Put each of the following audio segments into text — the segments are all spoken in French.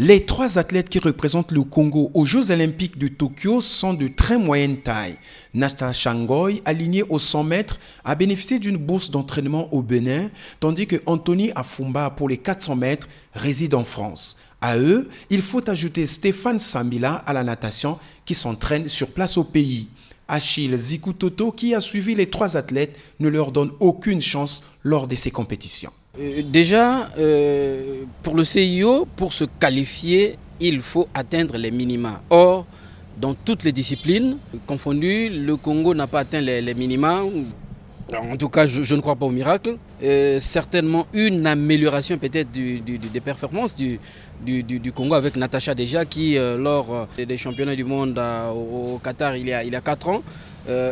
Les trois athlètes qui représentent le Congo aux Jeux olympiques de Tokyo sont de très moyenne taille. Nata Shangoy, aligné aux 100 mètres, a bénéficié d'une bourse d'entraînement au Bénin, tandis que Anthony Afumba, pour les 400 mètres, réside en France. À eux, il faut ajouter Stéphane Samila à la natation qui s'entraîne sur place au pays. Achille Zikutoto, qui a suivi les trois athlètes, ne leur donne aucune chance lors de ces compétitions. Euh, déjà, euh, pour le CIO, pour se qualifier, il faut atteindre les minima. Or, dans toutes les disciplines confondues, le Congo n'a pas atteint les, minima. En tout cas, je, ne crois pas au miracle. Euh, certainement une amélioration peut-être des performances du, Congo avec Natacha déjà qui, lors des championnats du monde au, Qatar il y a, il y a 4 ans,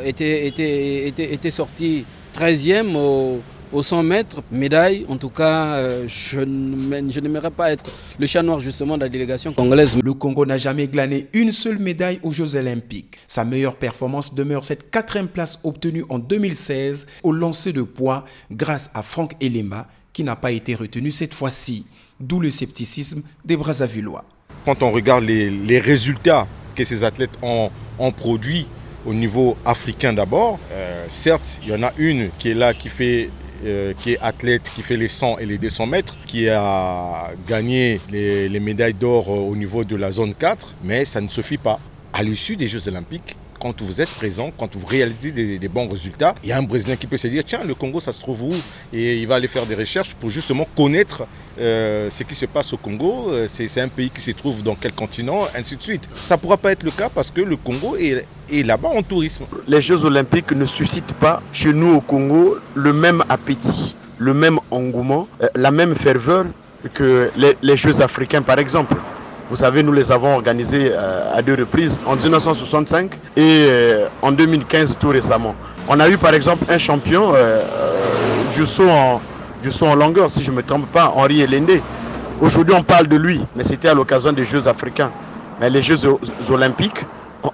était, était, était, était sorti 13e au, au 100 mètres, médaille. En tout cas, euh, je n'aimerais pas être le chat noir justement de la délégation congolaise. Le Congo n'a jamais glané une seule médaille aux Jeux olympiques. Sa meilleure performance demeure cette quatrième place obtenue en 2016 au lancer de poids grâce à Franck Elema qui n'a pas été retenu cette fois-ci. D'où le scepticisme des Brazzavillois. Quand on regarde les, résultats que ces athlètes ont, produits au niveau africain d'abord, euh, certes, il y en a une qui est là, qui fait euh, qui est athlète, qui fait les 100 et les 200 mètres, qui a gagné les, les médailles d'or euh, au niveau de la zone 4, mais ça ne suffit pas. À l'issue des Jeux olympiques, quand vous êtes présent, quand vous réalisez des, bons résultats, il y a un Brésilien qui peut se dire tiens, le Congo, ça se trouve où? Et il va aller faire des recherches pour justement connaître euh, ce qui se passe au Congo. Euh, c'est un pays qui se trouve dans quel continent, ainsi de suite. Ça ne pourra pas être le cas parce que le Congo est, là-bas en tourisme. Les Jeux olympiques ne suscitent pas chez nous au Congo le même appétit, le même engouement, euh, la même ferveur que les Jeux africains par exemple. Vous savez, nous les avons organisés euh, à deux reprises, en 1965 et euh, en 2015 tout récemment. On a eu par exemple un champion euh, du, saut en, du en longueur, si je ne me trompe pas, Henri Elende. Aujourd'hui, on parle de lui, mais c'était à l'occasion des Jeux africains. Mais les Jeux olympiques,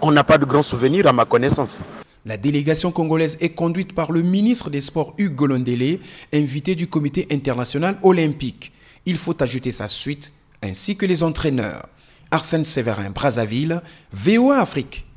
on n'a pas de grands souvenirs à ma connaissance. La délégation congolaise est conduite par le ministre des Sports Hugues Golondele, invité du comité international olympique. Il faut ajouter sa suite ainsi que les entraîneurs. Arsène Séverin, Brazzaville, VOA Afrique.